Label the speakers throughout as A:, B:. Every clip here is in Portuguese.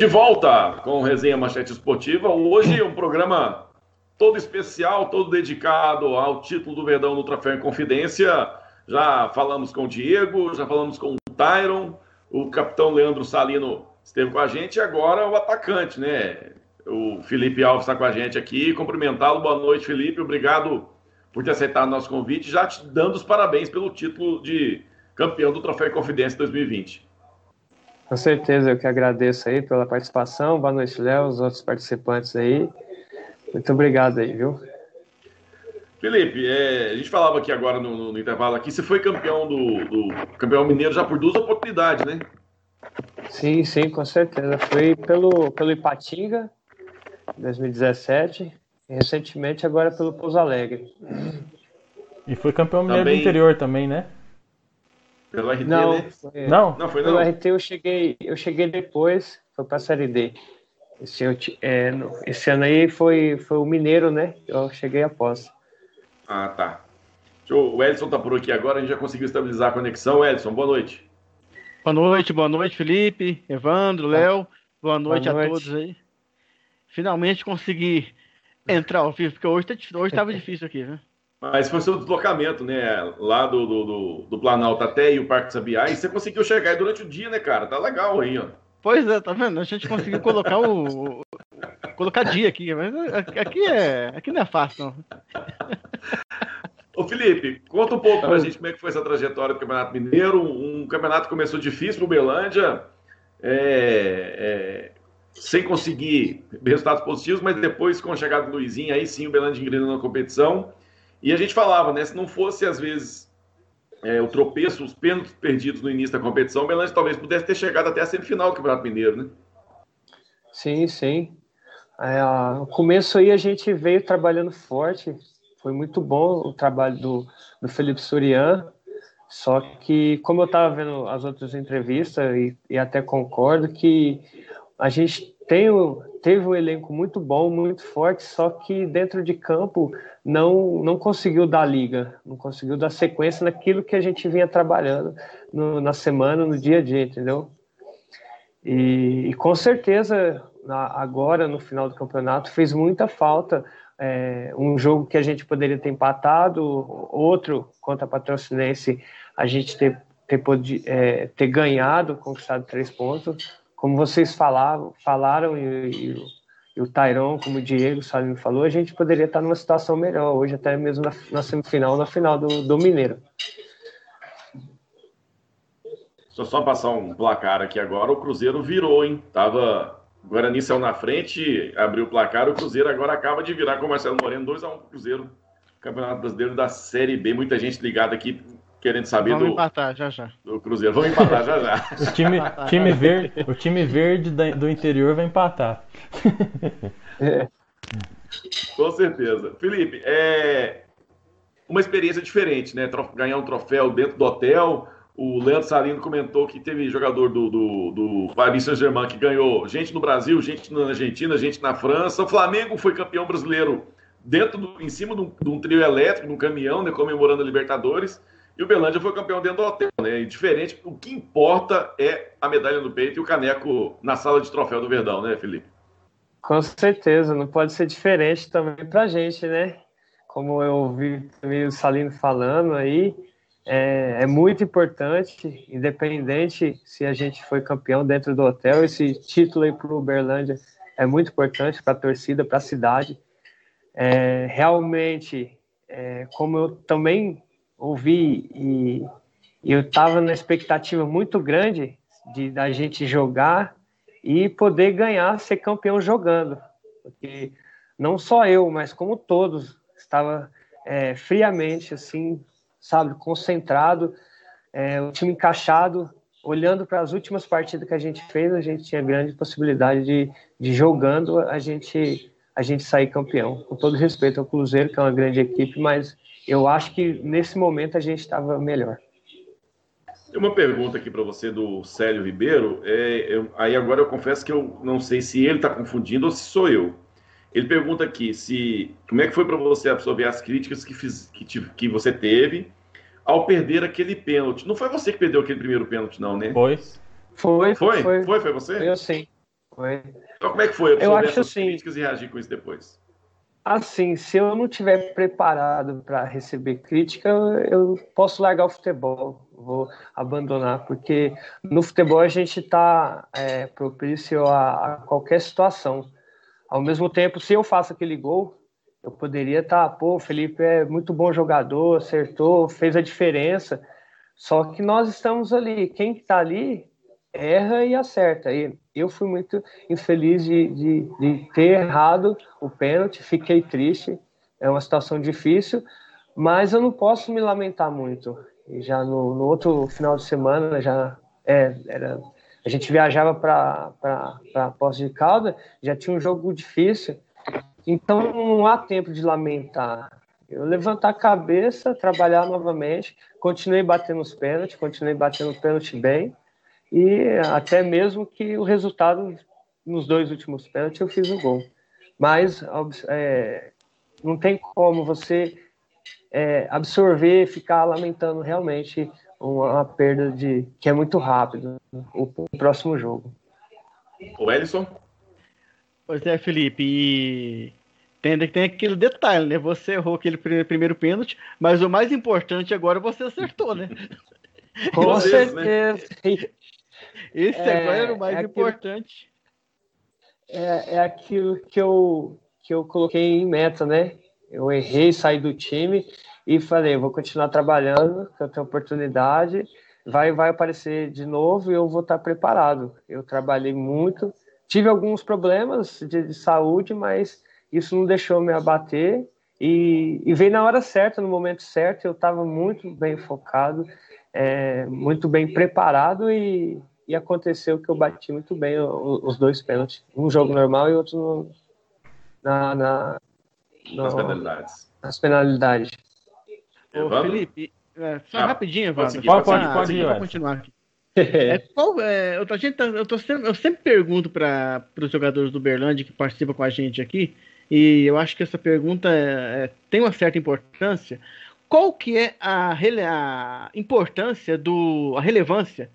A: De volta com Resenha Manchete Esportiva. Hoje um programa todo especial, todo dedicado ao título do Verdão no Troféu em Confidência. Já falamos com o Diego, já falamos com o Tyron, o capitão Leandro Salino esteve com a gente e agora o atacante, né? O Felipe Alves está com a gente aqui. Cumprimentá-lo. Boa noite, Felipe. Obrigado por ter aceitado nosso convite, já te dando os parabéns pelo título de campeão do Troféu em Confidência 2020.
B: Com certeza, eu que agradeço aí pela participação. Boa noite, Léo, os outros participantes aí. Muito obrigado aí, viu?
A: Felipe, é, a gente falava aqui agora no, no, no intervalo aqui, você foi campeão do, do, campeão mineiro já por duas oportunidades, né?
B: Sim, sim, com certeza. Foi pelo, pelo Ipatinga, 2017, e recentemente agora pelo Pouso Alegre.
C: E foi campeão mineiro também... do interior também, né?
A: Pelo RT,
B: não,
A: né?
B: Foi, não? Não, foi não. Pelo RT eu cheguei, eu cheguei depois, foi para a Série D. Esse, é, esse, ano aí foi, foi o Mineiro, né? Eu cheguei após.
A: Ah, tá. O Edson tá por aqui agora, a gente já conseguiu estabilizar a conexão. Edson, boa noite.
D: Boa noite, boa noite, Felipe, Evandro, Léo. Boa noite, boa noite. a todos aí. Finalmente consegui entrar ao vivo, porque hoje, tá, hoje tava difícil aqui, né?
A: Mas foi seu deslocamento, né? Lá do, do, do, Planalto até o Parque Sabiá, e você conseguiu chegar aí durante o dia, né, cara? Tá legal aí, ó.
D: Pois é, tá vendo? A gente conseguiu colocar o. colocar dia aqui, mas aqui é. Aqui não é fácil, não.
A: Ô Felipe, conta um pouco pra gente como é que foi essa trajetória do Campeonato Mineiro. Um campeonato que começou difícil no Belândia, é, é, sem conseguir resultados positivos, mas depois, com a chegada do Luizinho, aí sim o Belândia engrenando na competição. E a gente falava, né? Se não fosse, às vezes, é, o tropeço, os pênaltis perdidos no início da competição, o Melange talvez pudesse ter chegado até a semifinal do Campeonato Mineiro, né?
B: Sim, sim. É, no começo aí a gente veio trabalhando forte, foi muito bom o trabalho do, do Felipe Surian, só que, como eu estava vendo as outras entrevistas, e, e até concordo, que a gente tem, teve um elenco muito bom, muito forte, só que dentro de campo não, não conseguiu dar liga, não conseguiu dar sequência naquilo que a gente vinha trabalhando no, na semana, no dia a dia, entendeu? E, e com certeza, agora no final do campeonato, fez muita falta é, um jogo que a gente poderia ter empatado, outro contra a Patrocinense, a gente ter, ter, é, ter ganhado, conquistado três pontos. Como vocês falavam, falaram e, e e o Tairon, como o Diego Salino falou, a gente poderia estar numa situação melhor hoje, até mesmo na, na semifinal, na final do, do Mineiro.
A: Deixa eu só passar um placar aqui agora. O Cruzeiro virou, hein? Tava. O Guarani saiu na frente, abriu o placar. O Cruzeiro agora acaba de virar com o Marcelo Moreno 2x1 um Cruzeiro. Campeonato Brasileiro da Série B. Muita gente ligada aqui querendo saber
D: Vamos
A: do,
D: empatar, já, já.
A: do Cruzeiro. Vamos empatar já já.
C: O time, time verde, o time verde do interior vai empatar.
A: É. Com certeza. Felipe, é uma experiência diferente, né? Ganhar um troféu dentro do hotel. O Leandro Salino comentou que teve jogador do, do, do Paris Saint-Germain que ganhou gente no Brasil, gente na Argentina, gente na França. O Flamengo foi campeão brasileiro dentro do, em cima de um, de um trio elétrico, de um caminhão, né, comemorando a Libertadores. E o Belândia foi campeão dentro do hotel, né? E diferente, o que importa é a medalha no peito e o caneco na sala de troféu do Verdão, né, Felipe?
B: Com certeza, não pode ser diferente também pra gente, né? Como eu ouvi também o Salino falando aí, é, é, muito importante, independente se a gente foi campeão dentro do hotel, esse título aí para o Uberlândia é muito importante para a torcida, para a cidade. É, realmente, é, como eu também ouvi e, eu estava na expectativa muito grande de da gente jogar e poder ganhar, ser campeão jogando, porque não só eu, mas como todos estava é, friamente assim, sabe, concentrado, é, o time encaixado, olhando para as últimas partidas que a gente fez, a gente tinha grande possibilidade de, de jogando a gente a gente sair campeão. Com todo respeito ao Cruzeiro, que é uma grande equipe, mas eu acho que nesse momento a gente estava melhor.
A: Tem uma pergunta aqui para você do Célio Ribeiro. É, eu, aí agora eu confesso que eu não sei se ele está confundindo ou se sou eu. Ele pergunta aqui se como é que foi para você absorver as críticas que, fiz, que, que, você teve ao perder aquele pênalti. Não foi você que perdeu aquele primeiro pênalti, não, né?
C: Foi.
B: Foi,
A: foi. Foi, foi, foi você?
B: Eu sim. Foi.
A: Então, como é que foi
B: eu acho assim,
A: críticas e reagir com isso depois?
B: Assim, se eu não tiver preparado para receber crítica, eu posso largar o futebol, vou abandonar, porque no futebol a gente está é, propício a, a, qualquer situação. Ao mesmo tempo, se eu faço aquele gol, eu poderia estar, tá, pô, o Felipe é muito bom jogador, acertou, fez a diferença. Só que nós estamos ali, quem está ali erra e acerta. E eu fui muito infeliz de, de, de, ter errado o pênalti, fiquei triste, é uma situação difícil, mas eu não posso me lamentar muito. E já no, no outro final de semana, já é, era, a gente viajava para Poços de Calda, já tinha um jogo difícil, então não há tempo de lamentar. Eu levantar a cabeça, trabalhar novamente, continuei batendo os pênaltis, continuei batendo pênalti bem, e até mesmo que o resultado nos dois últimos pênaltis eu fiz o gol. Mas é, não tem como você é, absorver, ficar lamentando realmente uma, uma, perda de que é muito rápido o, o próximo jogo.
A: O Ellison?
D: Pois é, Felipe, e tem, tem aquele detalhe, né? Você errou aquele primeiro pênalti, mas o mais importante agora você acertou, né?
B: Com né? certeza. Né?
D: Esse é, agora era o mais é importante.
B: é, é aquilo que eu, que eu coloquei em meta, né? Eu errei, saí do time e falei, vou continuar trabalhando, que eu tenho oportunidade, vai, vai aparecer de novo e eu vou estar preparado. Eu trabalhei muito, tive alguns problemas de, de saúde, mas isso não deixou me abater e, e veio na hora certa, no momento certo. Eu estava muito bem focado, é, muito bem preparado e, e aconteceu que eu bati muito bem os dois pênaltis. Um jogo normal e outro no, na, na
A: no, nas penalidades.
B: Nas penalidades.
D: Ô, Felipe, é, só ah, rapidinho,
C: Evandro. Pode, pode, pode, pode ir,
D: continuar aqui. é, qual, é, eu, a gente tá, eu, tô sempre, eu sempre pergunto para os jogadores do Berlândia que participam com a gente aqui, e eu acho que essa pergunta é, é tem uma certa importância. Qual que é a, a importância, do, a relevância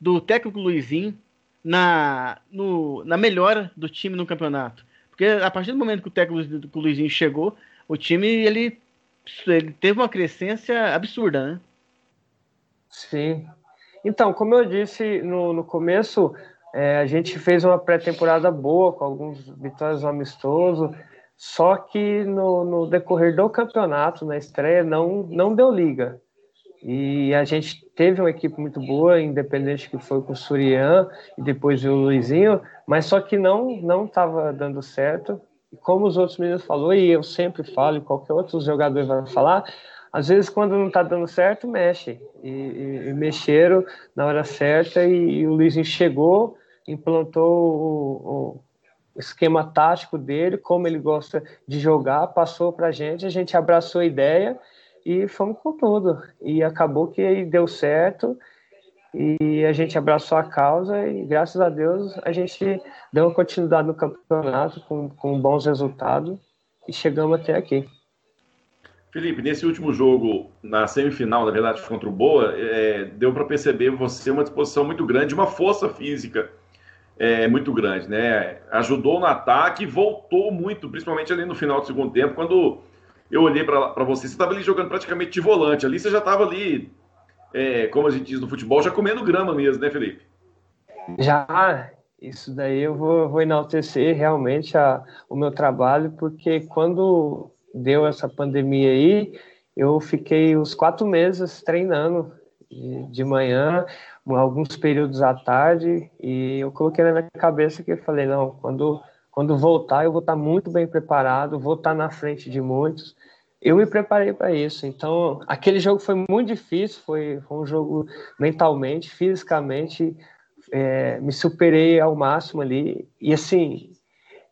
D: do técnico Luizinho na, no, na melhora do time no campeonato. Porque a partir do momento que o técnico Luizinho chegou, o time ele, ele teve uma crescência absurda, né?
B: Sim. Então, como eu disse no, no começo, é, a gente fez uma pré-temporada boa, com alguns vitórias amistosos, só que no, no, decorrer do campeonato, na estreia, não, não deu liga. E a gente teve uma equipe muito boa, independente que foi com o Surian e depois o Luizinho, mas só que não não estava dando certo. E como os outros meninos falou e eu sempre falo, e qualquer outro jogador vai falar, às vezes quando não está dando certo, mexe. E, e, e, mexeram na hora certa e, e, o Luizinho chegou, implantou o, o esquema tático dele, como ele gosta de jogar, passou para a gente, a gente abraçou a ideia e fomos com tudo. E acabou que deu certo e a gente abraçou a causa e graças a Deus a gente deu uma continuidade no campeonato com, com bons resultados e chegamos até aqui.
A: Felipe, nesse último jogo, na semifinal, na verdade, contra o Boa, é, deu para perceber você uma disposição muito grande, uma força física é, muito grande, né? Ajudou no ataque e voltou muito, principalmente ali no final do segundo tempo, quando eu olhei para você, você estava ali jogando praticamente de volante. Ali você já estava ali, é, como a gente diz no futebol, já comendo grama mesmo, né, Felipe?
B: Já, isso daí eu vou, vou enaltecer realmente a, o meu trabalho, porque quando deu essa pandemia aí, eu fiquei uns quatro meses treinando de, de manhã, alguns períodos à tarde, e eu coloquei na minha cabeça que eu falei, não, quando quando voltar, eu vou estar muito bem preparado, vou estar na frente de muitos. Eu me preparei para isso. Então, aquele jogo foi muito difícil, foi, um jogo mentalmente, fisicamente, é, me superei ao máximo ali. E assim,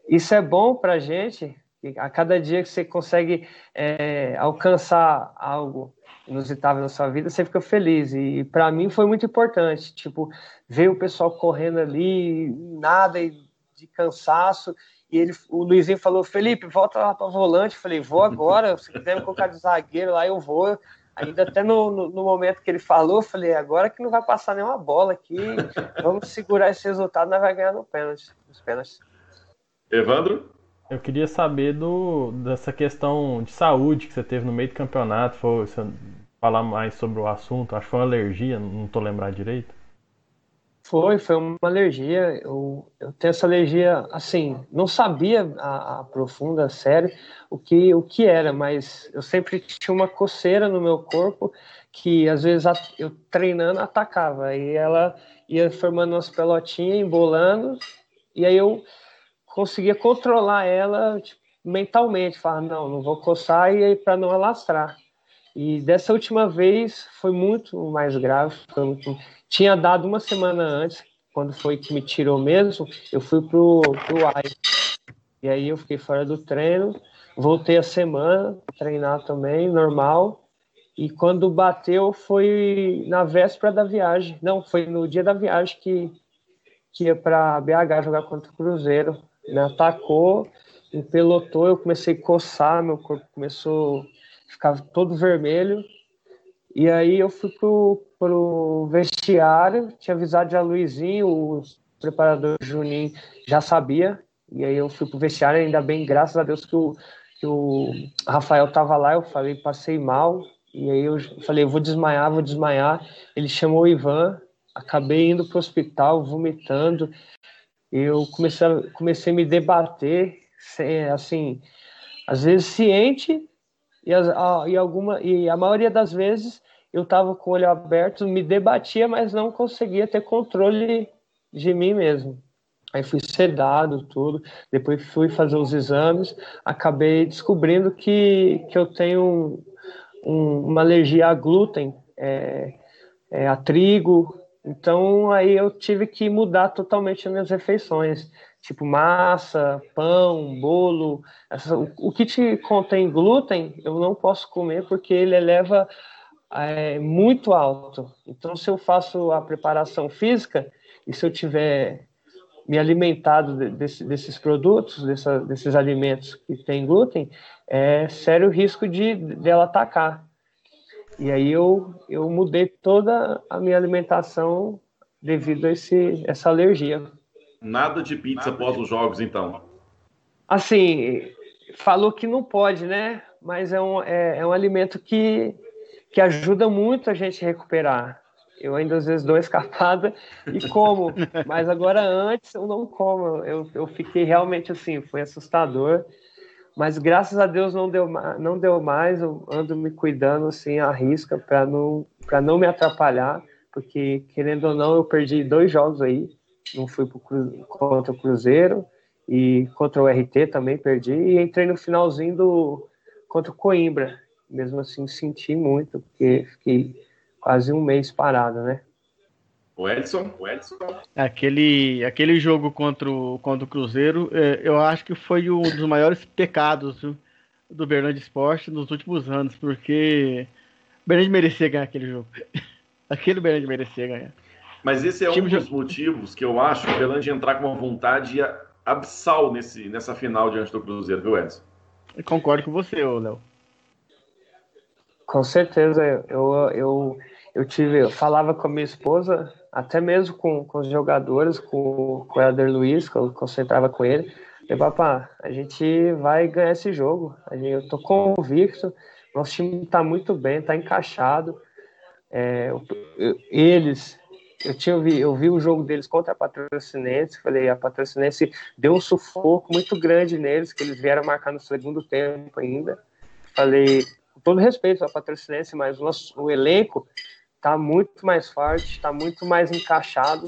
B: isso é bom para gente. A cada dia que você consegue é, alcançar algo inusitado na sua vida, você fica feliz. E para mim foi muito importante, tipo, ver o pessoal correndo ali, nada de cansaço. E ele, o Luizinho falou: Felipe, volta lá para volante. Eu falei: vou agora. Se quiser me colocar de zagueiro lá, eu vou. Ainda até no, no, no, momento que ele falou, eu falei, agora que não vai passar nenhuma bola aqui, vamos segurar esse resultado, nós vamos ganhar no pênalti, nos pênaltis.
A: Evandro?
C: Eu queria saber do, dessa questão de saúde que você teve no meio do campeonato. Foi, você falar mais sobre o assunto? Acho que foi uma alergia, não estou lembrado direito.
B: Foi, foi uma alergia. Eu, eu tenho essa alergia, assim, não sabia a, a profunda, sério, o que, o que era, mas eu sempre tinha uma coceira no meu corpo que às vezes eu treinando atacava. E ela ia formando umas pelotinhas, embolando, e aí eu conseguia controlar ela tipo, mentalmente, falar, não, não vou coçar e para não alastrar. E dessa última vez foi muito mais grave. Muito... Tinha dado uma semana antes, quando foi que me tirou mesmo, eu fui pro, pro AI. E aí eu fiquei fora do treino, voltei a semana, treinar também, normal. E quando bateu foi na véspera da viagem. Não, foi no dia da viagem que, que ia para BH jogar contra o Cruzeiro me atacou, me pelotou, eu comecei a coçar, meu corpo começou ficar todo vermelho. E aí eu fui pro, pro vestiário, tinha avisado já Luizinho, o preparador Juninho já sabia. E aí eu fui pro vestiário, ainda bem, graças a Deus que o, que o Rafael tava lá, eu falei, passei mal. E aí eu falei, vou desmaiar, vou desmaiar. Ele chamou o Ivan, acabei indo pro hospital, vomitando eu comecei a, comecei a me debater, assim, às vezes ciente, e, as, a, e, alguma, e a maioria das vezes eu estava com o olho aberto, me debatia, mas não conseguia ter controle de mim mesmo. Aí fui sedado, tudo. Depois fui fazer os exames, acabei descobrindo que, que eu tenho um, uma alergia a glúten, é, é, a trigo, então aí eu tive que mudar totalmente as minhas refeições, tipo massa, pão, bolo. Essa, o, o, que te contém glúten eu não posso comer porque ele eleva é, muito alto. Então se eu faço a preparação física e se eu tiver me alimentado desse, desses produtos, dessa, desses alimentos que têm glúten, é sério risco de dela atacar. E aí eu, eu mudei toda a minha alimentação devido a esse, essa alergia.
A: Nada de pizza Nada após de... os jogos, então?
B: Assim, falou que não pode, né? Mas é um, é, é um alimento que, que ajuda muito a gente a recuperar. Eu ainda às vezes dou escapada e como, mas agora antes eu não como. Eu, eu fiquei realmente assim, foi assustador. Mas graças a Deus não deu, não deu mais, eu ando me cuidando assim, a risca, para não, não me atrapalhar, porque querendo ou não, eu perdi dois jogos aí. Não fui pro, contra o Cruzeiro e contra o RT também perdi. E entrei no finalzinho do contra o Coimbra. Mesmo assim, senti muito, porque fiquei quase um mês parado, né?
A: O Edson, o Edson.
D: Aquele, aquele jogo contra o, contra o Cruzeiro, é, eu acho que foi um dos maiores pecados do, do Bernardo Esporte nos últimos anos, porque o Bernardo merecia ganhar aquele jogo. Aquele Bernardo merecia ganhar.
A: Mas esse é um dos de... motivos que eu acho que o Bernardo entrar com uma vontade absal nesse, nessa final diante do Cruzeiro, viu, Edson?
D: Eu concordo com você, Léo.
B: Com certeza, eu, eu, eu tive, eu falava com a minha esposa até mesmo com, com os jogadores, com, com o Helder Luiz, que eu concentrava com ele. E, papá, a gente vai ganhar esse jogo. Eu tô convicto. Nosso time está muito bem, está encaixado. É, eu, eles, eu tinha vi, eu vi o jogo deles contra a Patrocinense. Falei, a Patrocinense deu um sufoco muito grande neles, que eles vieram marcar no segundo tempo ainda. Falei, com todo respeito à Patrocinense, mas o, nosso, o elenco está muito mais forte, está muito mais encaixado.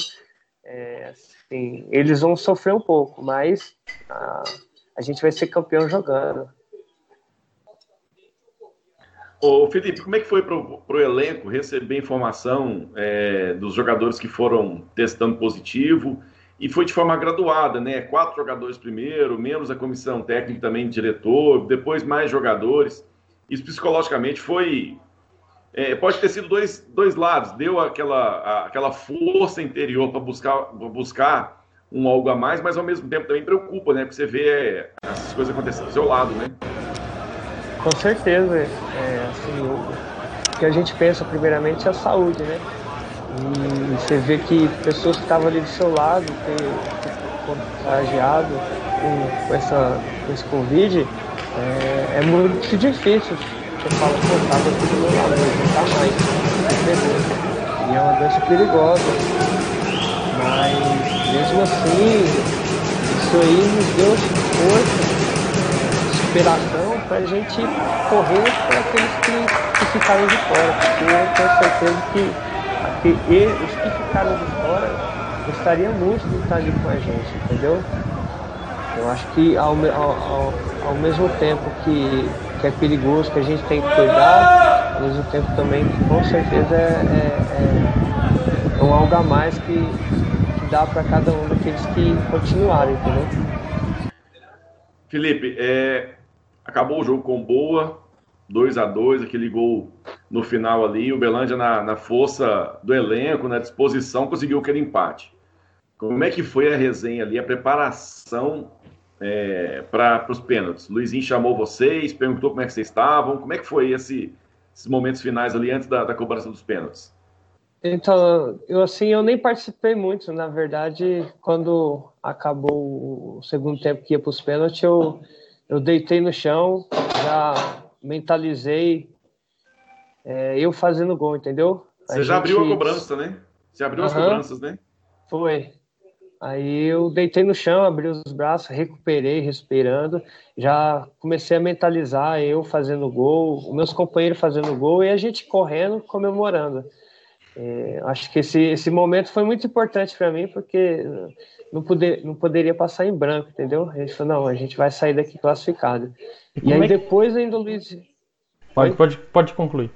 B: É, assim, eles vão sofrer um pouco, mas a, a gente vai ser campeão jogando.
A: Ô Felipe, como é que foi para o elenco receber informação é, dos jogadores que foram testando positivo? E foi de forma graduada, né? Quatro jogadores primeiro, membros da comissão técnica também, diretor, depois mais jogadores. Isso psicologicamente foi é, pode ter sido dois, dois lados. Deu aquela, aquela força interior para buscar, buscar um algo a mais, mas ao mesmo tempo também preocupa, né? Porque você vê é, essas coisas acontecendo do seu lado, né?
B: Com certeza. É, assim, que a gente pensa primeiramente é a saúde, né? E você vê que pessoas que estavam ali do seu lado, ter, contagiado com, com, essa, com esse Covid, é, é muito difícil. Você fala, pô, tava aqui do meu lado, não tá mais, E é uma doença perigosa. Mas mesmo assim, isso aí nos deu força, superação para a gente correr para aqueles que, que ficaram de fora, porque eu tenho certeza que que os que ficaram de fora gostariam muito de estar ali com a gente, entendeu? Eu acho que ao, ao, ao mesmo tempo que, que é perigoso, que a gente tem que cuidar, ao mesmo tempo também com certeza é, é, é um algo a mais que, que dá para cada um daqueles que continuarem, entendeu?
A: Felipe, é, acabou o jogo com boa, 2 a 2 aquele gol no final ali. O Belândia, na, na força do elenco, na disposição, conseguiu aquele empate. Como é que foi a resenha ali, a preparação é, para os pênaltis? Luizinho chamou vocês, perguntou como é que vocês estavam. Como é que foi esse, esses momentos finais ali antes da, da cobrança dos pênaltis?
B: Então, eu assim, eu nem participei muito, na verdade, quando acabou o segundo tempo que ia para os pênaltis, eu, eu deitei no chão, já mentalizei é, eu fazendo gol, entendeu?
A: Você a já gente... abriu a cobrança, né? Você abriu uhum. as cobranças, né?
B: Foi. Aí eu deitei no chão, abri os braços, recuperei, respirando. Já comecei a mentalizar eu fazendo gol, meus companheiros fazendo gol e a gente correndo, comemorando. É, acho que esse, esse momento foi muito importante para mim, porque não, poder, não poderia passar em branco, entendeu? A gente falou, não, a gente vai sair daqui classificado. E, e aí é que... depois ainda o Luiz.
C: Pode, pode, pode concluir.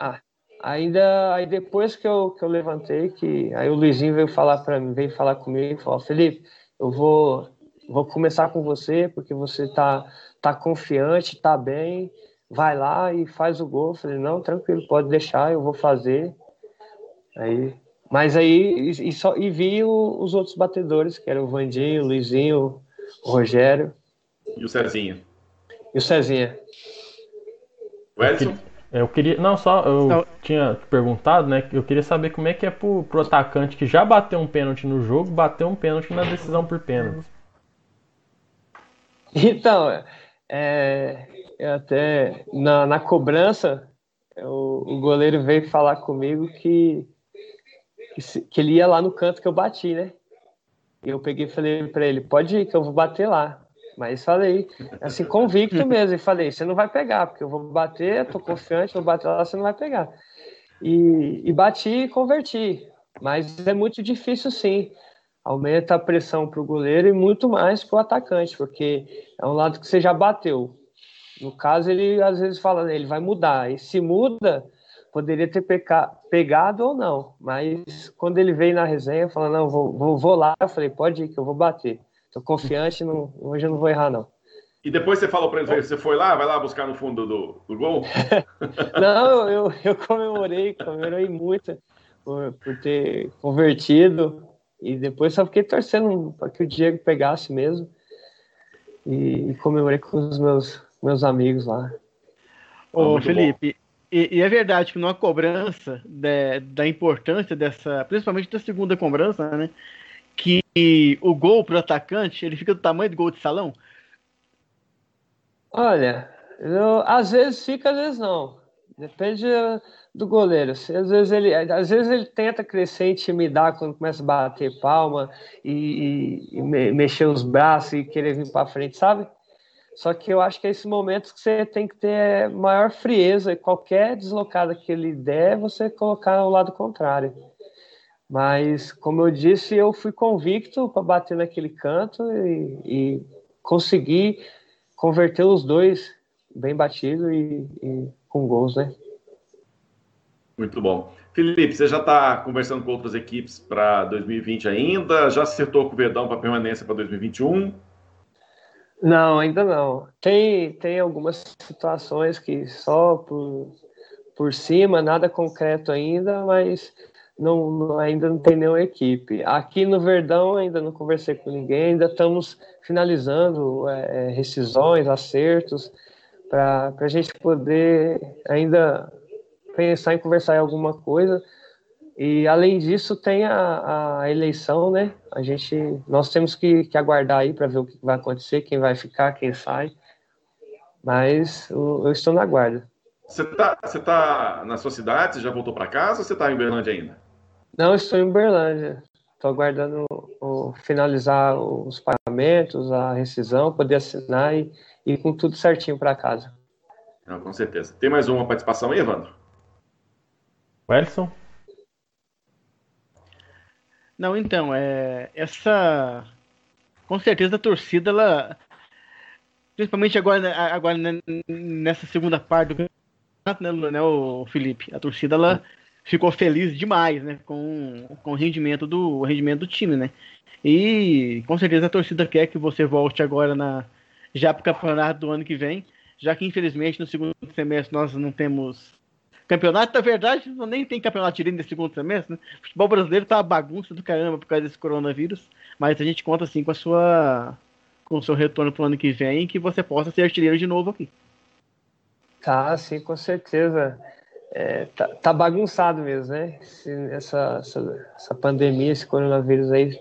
B: Ah, ainda aí depois que eu, que eu levantei, que aí o Luizinho veio falar para mim, veio falar comigo, falou, Felipe, eu vou vou começar com você porque você tá tá confiante, tá bem, vai lá e faz o gol. Eu falei, não, tranquilo, pode deixar, eu vou fazer. Aí, mas aí e, só e vi o, os outros batedores, que eram o Vandinho, o Luizinho, o Rogério
A: e o Cezinha.
B: E o Cezinha.
A: O Edson?
C: Eu queria. Não, só eu não. tinha perguntado, né? Eu queria saber como é que é pro, pro atacante que já bateu um pênalti no jogo, bater um pênalti na decisão por pênalti.
B: Então, é, até na, na cobrança, o, o, goleiro veio falar comigo que, que, que, ele ia lá no canto que eu bati, né? E eu peguei e falei para ele: pode ir, que eu vou bater lá. Mas falei, assim, convicto mesmo. E falei, você não vai pegar, porque eu vou bater, tô confiante, vou bater lá, você não vai pegar. E, e bati e converti. Mas é muito difícil, sim. Aumenta a pressão para o goleiro e muito mais para o atacante, porque é um lado que você já bateu. No caso, ele às vezes fala, ele vai mudar. E se muda, poderia ter peca... pegado ou não. Mas quando ele veio na resenha, falando, não, vou, vou, vou lá, eu falei, pode ir que eu vou bater. Tô confiante, não, hoje eu não vou errar, não.
A: E depois você falou para ele, você foi lá, vai lá buscar no fundo do, do gol?
B: não, eu, eu comemorei, comemorei muito por, por ter convertido. E depois só fiquei torcendo para que o Diego pegasse mesmo. E, e, comemorei com os meus, meus amigos lá.
D: Ô, ah, Felipe, e, e, é verdade que numa cobrança de, da importância dessa, principalmente da segunda cobrança, né? que o gol pro atacante ele fica do tamanho do gol de salão?
B: Olha, eu, às vezes fica, às vezes não. Depende do goleiro. Às vezes ele, às vezes ele tenta crescer, intimidar quando começa a bater palma e, e, e mexer os braços e querer vir para frente, sabe? Só que eu acho que é esse momento que você tem que ter maior frieza e qualquer deslocada que ele der, você colocar ao lado contrário. Mas, como eu disse, eu fui convicto para bater naquele canto e, e consegui converter os dois bem batido e, e, com gols, né?
A: Muito bom. Felipe, você já está conversando com outras equipes para 2020 ainda? Já acertou com o Verdão para permanência para 2021?
B: Não, ainda não. Tem, tem algumas situações que só por, por cima, nada concreto ainda, mas não, não, ainda não tem nenhuma equipe. Aqui no Verdão ainda não conversei com ninguém, ainda estamos finalizando é, é rescisões, acertos, para a gente poder ainda pensar em conversar em alguma coisa. E além disso, tem a, a eleição, né? A gente, nós temos que, que aguardar aí para ver o que vai acontecer, quem vai ficar, quem sai. Mas eu, eu estou na guarda.
A: Você está você tá na sua cidade? Você já voltou para casa ou você está em Uberlândia ainda?
B: Não, estou em Uberlândia. Estou aguardando o, finalizar os pagamentos, a rescisão, poder assinar e ir com tudo certinho para casa.
A: Não, com certeza. Tem mais uma participação aí, Evandro?
C: Welson?
D: Não, então, é, essa. Com certeza a torcida, ela. Principalmente agora, agora nessa segunda parte do campeonato, né, né, o Felipe? A torcida, ela ficou feliz demais, né? Com, com o rendimento do o rendimento do time, né? E com certeza a torcida quer que você volte agora na já para campeonato do ano que vem, já que infelizmente no segundo semestre nós não temos campeonato, na verdade, não nem tem campeonato direito nesse segundo semestre, né? O futebol brasileiro tá uma bagunça do caramba por causa desse coronavírus, mas a gente conta assim com a sua com o seu retorno pro ano que vem que você possa ser artilheiro de novo aqui.
B: Tá, sim, com certeza. É, tá, tá, bagunçado mesmo, né? essa, essa, essa, pandemia, esse coronavírus aí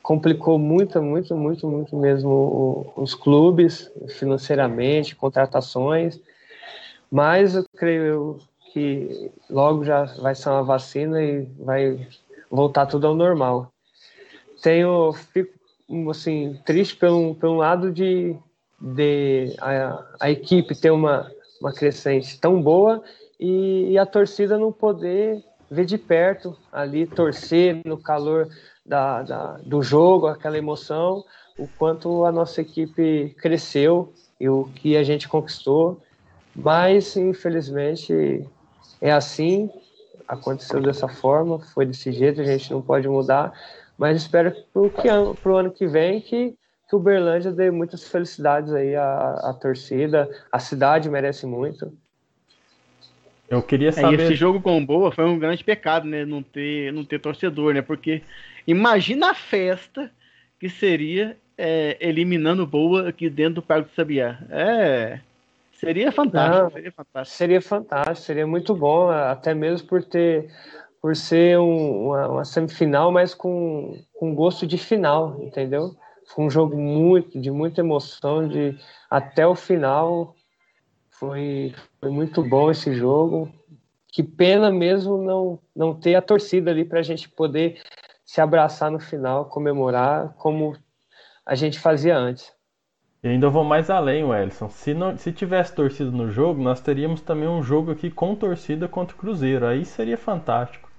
B: complicou muito, muito, muito, muito mesmo o, os clubes financeiramente, contratações. Mas eu creio que logo já vai ser uma vacina e vai voltar tudo ao normal. Tenho fico assim triste pelo, pelo lado de, de a, a equipe ter uma uma crescente tão boa e, e, a torcida não poder ver de perto ali, torcer no calor da, da, do jogo, aquela emoção, o quanto a nossa equipe cresceu e o que a gente conquistou. Mas, infelizmente, é assim, aconteceu dessa forma, foi desse jeito, a gente não pode mudar. Mas espero para o ano que vem que que o Uberlândia dê muitas felicidades aí à, à torcida, a cidade merece muito.
C: Eu queria saber.
D: É, esse jogo com Boa foi um grande pecado, né? Não ter, não ter torcedor, né? Porque imagina a festa que seria é, eliminando Boa aqui dentro do Parque do Sabiá. É. Seria fantástico, Não, seria fantástico.
B: Seria fantástico, seria muito bom, até mesmo por ter por ser um, uma, uma, semifinal, mas com, com gosto de final, entendeu? Foi um jogo muito, de muita emoção, de até o final. Foi, foi muito bom esse jogo. Que pena mesmo não, não ter a torcida ali para a gente poder se abraçar no final, comemorar como a gente fazia antes.
C: E ainda vou mais além, Wellison. Se, não, se tivesse torcida no jogo, nós teríamos também um jogo aqui com torcida contra o Cruzeiro. Aí seria fantástico.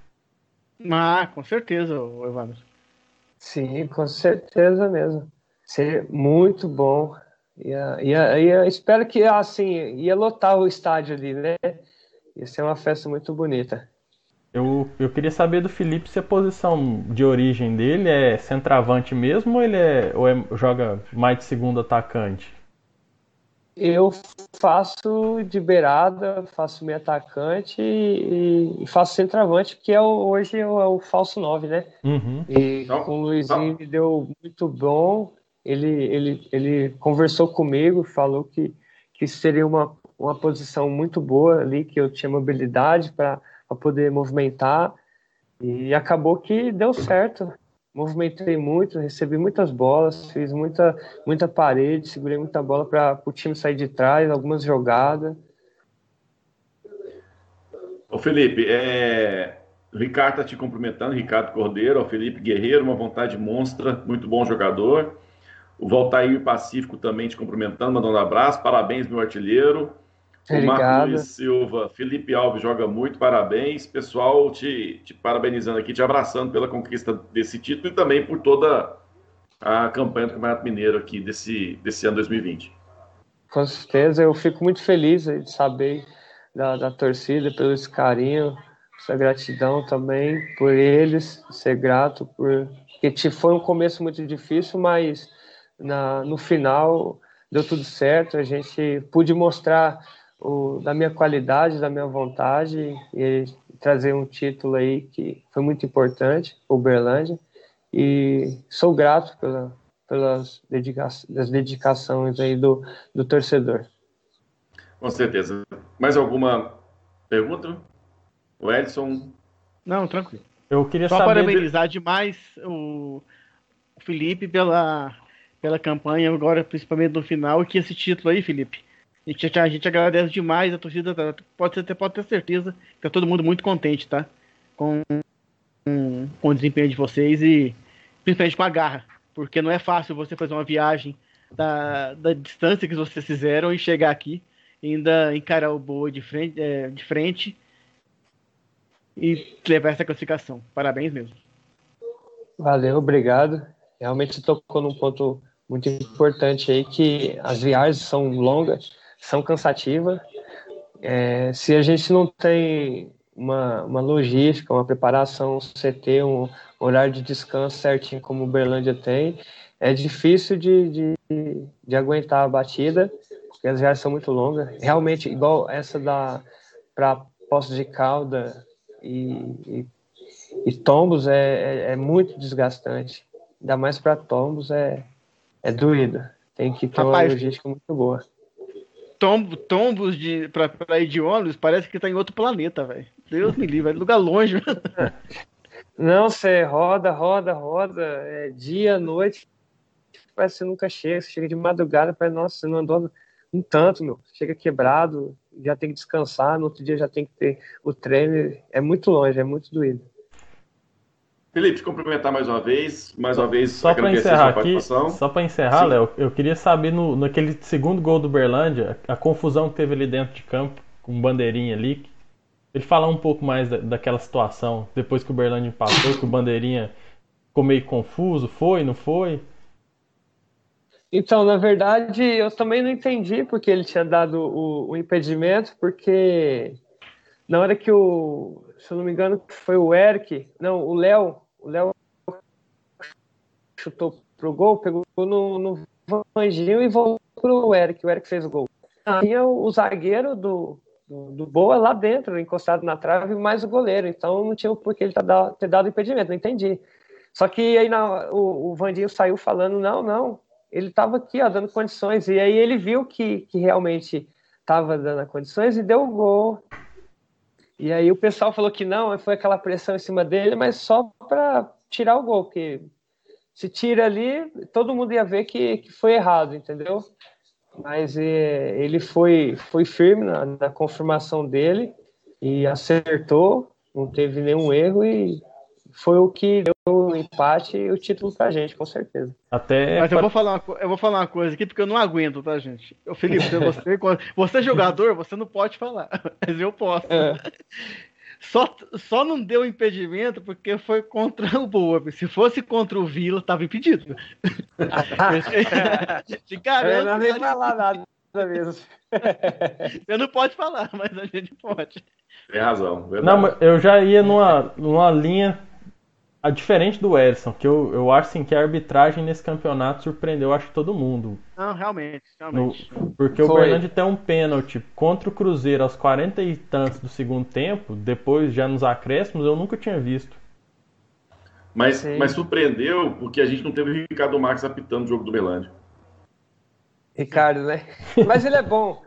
D: Ah, com certeza, Evandro.
B: Sim, com certeza mesmo. Seria muito bom. Ia, ia, ia, espero que assim ia lotar o estádio ali, né? Ia ser uma festa muito bonita.
C: Eu, eu queria saber do Felipe se a posição de origem dele é centroavante mesmo ou ele é, ou é, joga mais de segundo atacante?
B: Eu faço de beirada, faço meio atacante e, e faço centroavante, que é o, hoje é o, é o falso 9, né?
C: Uhum.
B: E com o Luizinho me deu muito bom. Ele, ele, ele conversou comigo, falou que, que seria uma, uma posição muito boa ali, que eu tinha mobilidade para poder movimentar. E acabou que deu certo movimentei muito, recebi muitas bolas, fiz muita, muita parede, segurei muita bola para o time sair de trás, algumas jogadas.
A: Ô Felipe, é... o Ricardo está te cumprimentando, Ricardo Cordeiro, o Felipe Guerreiro, uma vontade monstra, muito bom jogador. O Valtair Pacífico também te cumprimentando, mandando um abraço, parabéns, meu artilheiro. O Marco Luiz Silva, Felipe Alves joga muito, parabéns. Pessoal, te, te parabenizando aqui, te abraçando pela conquista desse título e também por toda a campanha do Campeonato Mineiro aqui desse, desse ano 2020.
B: Com certeza, eu fico muito feliz de saber da, da torcida, pelo esse carinho, essa gratidão também por eles, ser grato, por porque foi um começo muito difícil, mas na, no final deu tudo certo, a gente pôde mostrar o, da minha qualidade, da minha vontade e trazer um título aí que foi muito importante Uberlândia e sou grato pela, pelas dedica das dedicações aí do, do torcedor.
A: Com certeza. Mais alguma pergunta? O Edson.
D: Não, tranquilo.
C: Eu queria
D: Só
C: saber.
D: parabenizar demais o Felipe pela, pela campanha, agora principalmente no final, e que esse título aí, Felipe. A gente, agradece demais, a torcida tá- pode, ter, pode ter certeza que tá todo mundo muito contente, tá? Com, com, com o desempenho de vocês e principalmente com a garra. Porque não é fácil você fazer uma viagem da, da distância que vocês fizeram e chegar aqui ainda encarar o Boa de frente, é, de frente e levar essa classificação. Parabéns mesmo.
B: Valeu, obrigado. Realmente tocou num ponto muito importante aí que as viagens são longas, são cansativas. É, se a gente não tem uma, uma logística, uma preparação, um CT, um horário de descanso certinho como o Berlândia tem, é difícil de, de, de aguentar a batida, porque as viagens são muito longas. Realmente, igual essa da para Poços de Calda e, e, e Tombos é, é, é muito desgastante. Ainda mais para Tombos é, é doído. Tem que ter
D: Rapaz,
B: uma logística muito boa.
D: Tombo, tombos de, pra, pra ir de ônibus parece que tá em outro planeta, velho. Deus me livre, é lugar longe.
B: Não, você roda, roda, roda, é dia, noite, parece que você nunca chega, você chega de madrugada, parece, nossa, você não andou um tanto, meu. Chega quebrado, já tem que descansar, no outro dia já tem que ter o treino, é muito longe, é muito doído.
A: Felipe, te cumprimentar mais uma vez, mais uma vez
C: Só para
A: a
C: encerrar
A: sua
C: aqui,
A: participação.
C: só para encerrar. Léo, eu queria saber no, naquele segundo gol do Berlândia, a confusão que teve ali dentro de campo, com o bandeirinha ali. Ele falar um pouco mais da, daquela situação, depois que o Berlândia empatou, que o bandeirinha ficou meio confuso, foi, não foi?
B: Então, na verdade, eu também não entendi porque ele tinha dado o, o impedimento, porque na hora que o, se eu não me engano, foi o Eric, não, o Léo, o Léo chutou pro gol, pegou no, no Vanginho e voltou pro Eric, o Eric fez o gol. Tinha o, o zagueiro do, do, do Boa lá dentro, encostado na trave, mais o goleiro, então não tinha por que ele tá ter dado impedimento, não entendi. Só que aí na, o, o Vandinho saiu falando, não, não, ele estava aqui, ó, dando condições, e aí ele viu que, que realmente estava dando condições e deu o gol. E aí o pessoal falou que não, foi aquela pressão em cima dele, mas só para tirar o gol, porque se tira ali, todo mundo ia ver que, que foi errado, entendeu? Mas é, ele foi, foi firme na, na confirmação dele e acertou, não teve nenhum erro e foi o que empate e o título pra gente, com certeza.
C: Até
D: Mas eu vou, falar uma, eu vou falar uma coisa aqui porque eu não aguento, tá, gente? Ô, Felipe, você, você é jogador, você não pode falar, mas eu posso.
B: É.
D: Só, só não deu impedimento porque foi contra o Boa. Se fosse contra o Vila, tava impedido. Te
B: Eu
D: garanto,
B: não nem falar nada mesmo.
D: Você não pode falar, mas a gente pode.
A: Tem razão, verdade.
C: Não, eu já ia numa, numa linha a diferente do Edson, que eu, eu acho assim, que a arbitragem nesse campeonato surpreendeu, acho que todo mundo.
D: Não, realmente,
C: No-
D: realmente.
C: porque o
B: Foi.
C: Berlândia tem um pênalti contra o Cruzeiro aos 40 e tantos do segundo tempo, depois já nos acréscimos, eu nunca tinha visto.
A: Mas,
B: Sim.
A: mas surpreendeu porque a gente não teve o Ricardo Marques apitando o jogo do Belândia.
B: Ricardo, né? Mas ele é bom.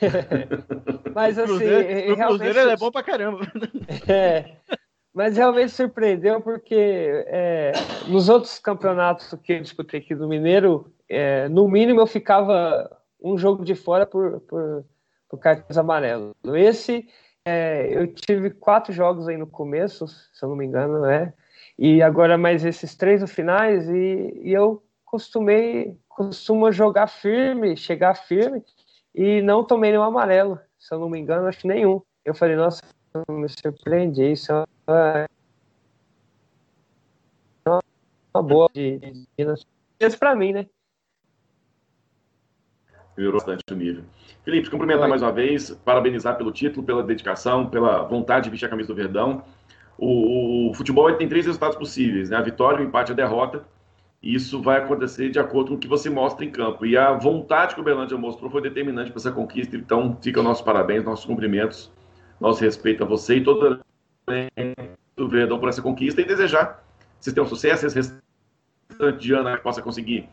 B: Mas
D: O
B: assim,
D: Cruzeiro,
B: e- e
D: o
B: realmente,
D: Cruzeiro ele é bom pra caramba.
B: é, mas realmente surpreendeu porque é, nos outros campeonatos que eu disputei aqui do Mineiro, é, no mínimo eu ficava um jogo de fora por, por, por cartões amarelos. Esse é, eu tive quatro jogos aí no começo, se eu não me engano, né? E agora mais esses três no finais e, e eu costumei costumo jogar firme, chegar firme e não tomei nenhum amarelo, se eu não me engano, acho nenhum. Eu falei, nossa, me surpreendi, isso é uma, uma boa de, de, de para mim, né?
A: Melhorou bastante o nível. Felipe, cumprimentar
B: Oi.
A: mais uma vez, parabenizar pelo título, pela dedicação, pela vontade de vestir a camisa do Verdão. O, o futebol tem três resultados possíveis, né? A vitória, o empate e a derrota. E isso vai acontecer de acordo com o que você mostra em campo. E a vontade que o Belândia mostrou foi determinante para essa conquista. Então, fica o nosso parabéns, nossos cumprimentos, nosso respeito a você e todo o Verdão por essa conquista e desejar vocês tenham sucesso, esse restante de ano que possa conseguir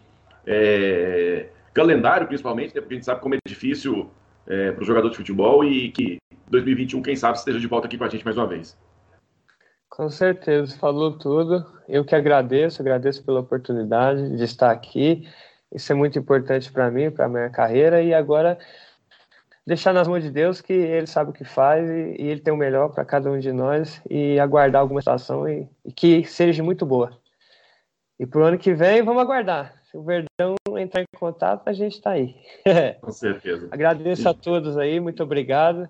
A: é, calendário, principalmente, né, porque a gente sabe como é difícil é, para o jogador de futebol e que 2021, quem sabe, esteja de volta aqui com a gente mais uma vez.
B: Com certeza, falou tudo. Eu que agradeço, agradeço pela oportunidade de estar aqui. Isso é muito importante para mim, para a minha carreira. E agora, deixar nas mãos de Deus que Ele sabe o que faz e, e Ele tem o melhor para cada um de nós e aguardar alguma situação e, e que seja muito boa. E para o ano que vem, vamos aguardar. Se o Verdão entrar em contato, a gente está aí.
A: Com certeza.
B: Agradeço a todos aí, muito obrigado.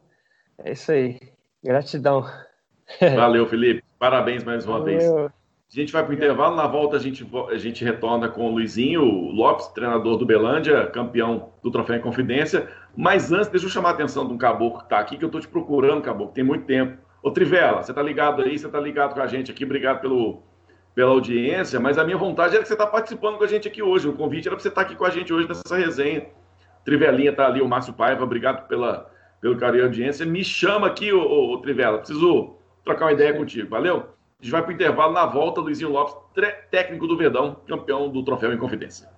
B: É isso aí. Gratidão.
A: Valeu, Felipe. Parabéns mais uma Valeu. vez. A gente vai para o intervalo, na volta a gente, a gente retorna com o Luizinho Lopes, treinador do Belândia, campeão do Troféu em Confidência. Mas antes, deixa eu chamar a atenção de um caboclo que está aqui, que eu estou te procurando, caboclo, tem muito tempo. Ô Trivela, você está ligado aí, você está ligado com a gente aqui, obrigado pelo, pela audiência, mas a minha vontade era que você está participando com a gente aqui hoje. O convite era para você estar tá aqui com a gente hoje nessa resenha. Trivelinha está ali, o Márcio Paiva, obrigado pela, pelo carinho e audiência. Me chama aqui, ô, ô, Trivela, preciso trocar uma ideia contigo, valeu? A gente vai para o intervalo na volta, Luizinho Lopes, técnico do Verdão, campeão do troféu em confidência.